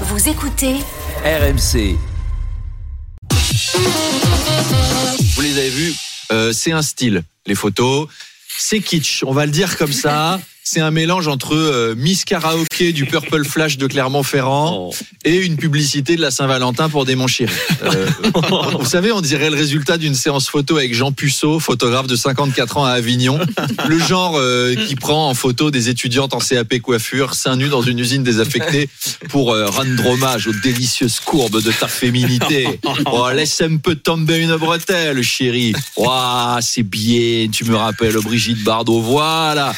Vous écoutez RMC. Vous les avez vus euh, C'est un style, les photos. C'est kitsch, on va le dire comme ça. C'est un mélange entre euh, Miss Karaoke du Purple Flash de Clermont-Ferrand et une publicité de la Saint-Valentin pour des. Euh, vous savez, on dirait le résultat d'une séance photo avec Jean Puceau, photographe de 54 ans à Avignon. Le genre euh, qui prend en photo des étudiantes en CAP coiffure, seins nus dans une usine désaffectée pour euh, rendre hommage aux délicieuses courbes de ta féminité. Oh, laisse un peu tomber une bretelle, chérie. Ouah, c'est bien, tu me rappelles Brigitte Bardot. Voilà.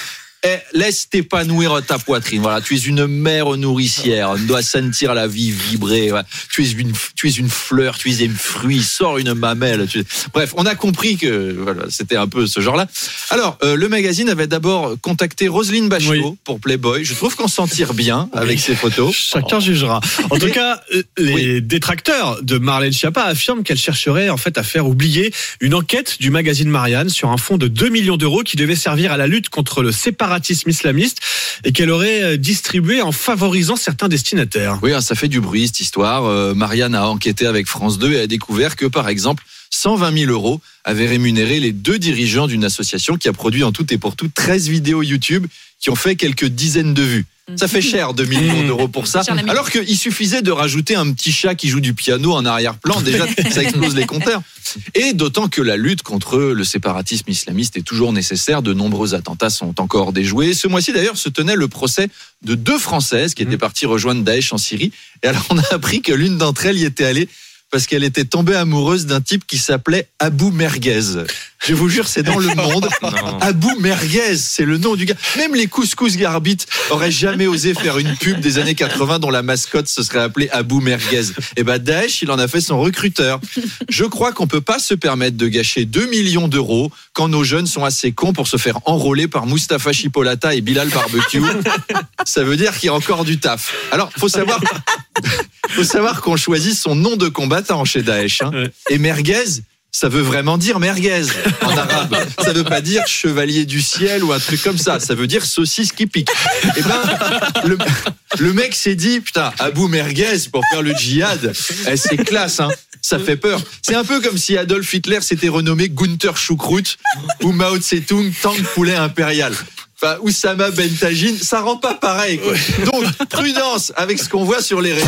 Eh, laisse t'épanouir ta poitrine. Voilà, tu es une mère nourricière. On doit sentir la vie vibrer. Voilà. Tu es une, tu es une fleur, tu es un fruit. Sors une mamelle. Tu Bref, on a compris que voilà, c'était un peu ce genre-là. Alors, euh, le magazine avait d'abord contacté Roselyne Bachelot Oui. pour Playboy. Je trouve qu'on s'en tire bien avec ses photos. Chacun jugera. En tout cas, euh, les Oui. détracteurs de Marlène Schiappa affirment qu'elle chercherait en fait à faire oublier une enquête du magazine Marianne sur un fonds de 2 millions d'euros qui devait servir à la lutte contre le séparatisme islamiste et qu'elle aurait euh, distribué en favorisant certains destinataires. Oui, hein, ça fait du bruit cette histoire. Euh, Marianne a enquêté avec France 2 et a découvert que, par exemple, 120 000 euros avaient rémunéré les deux dirigeants d'une association qui a produit en tout et pour tout 13 vidéos YouTube qui ont fait quelques dizaines de vues. Ça fait cher, 2 millions d'euros pour ça. Alors qu'il suffisait de rajouter un petit chat qui joue du piano en arrière-plan. Déjà, ça explose les compteurs. Et d'autant que la lutte contre le séparatisme islamiste est toujours nécessaire. De nombreux attentats sont encore déjoués. Ce mois-ci, d'ailleurs, se tenait le procès de deux Françaises qui étaient parties rejoindre Daesh en Syrie. Et alors, on a appris que l'une d'entre elles y était allée parce qu'elle était tombée amoureuse d'un type qui s'appelait Abou Merguez. Je vous jure, c'est dans le monde. Abou Merguez, c'est le nom du gars. Même les couscous Garbit auraient jamais osé faire une pub des années 80 dont la mascotte se serait appelée Abou Merguez. Et ben Daesh, il en a fait son recruteur. Je crois qu'on peut pas se permettre de gâcher 2 millions d'euros quand nos jeunes sont assez cons pour se faire enrôler par Mustapha Chipolata et Bilal Barbecue. Ça veut dire qu'il y a encore du taf. Alors, faut savoir, faut savoir qu'on choisit son nom de combattant chez Daesh. hein. Ouais. Et merguez, ça veut vraiment dire merguez en arabe. Ça veut pas dire chevalier du ciel ou un truc comme ça. Ça veut dire saucisse qui pique. Et ben, le, le mec s'est dit, putain, Abou Merguez pour faire le djihad, eh, c'est classe, hein. Ça fait peur. C'est un peu comme si Adolf Hitler s'était renommé Gunther Schukrut ou Mao Tse-tung Tank Poulet Impérial. Enfin, Oussama Bentagine, ça rend pas pareil. Quoi. Donc, prudence avec ce qu'on voit sur les réseaux.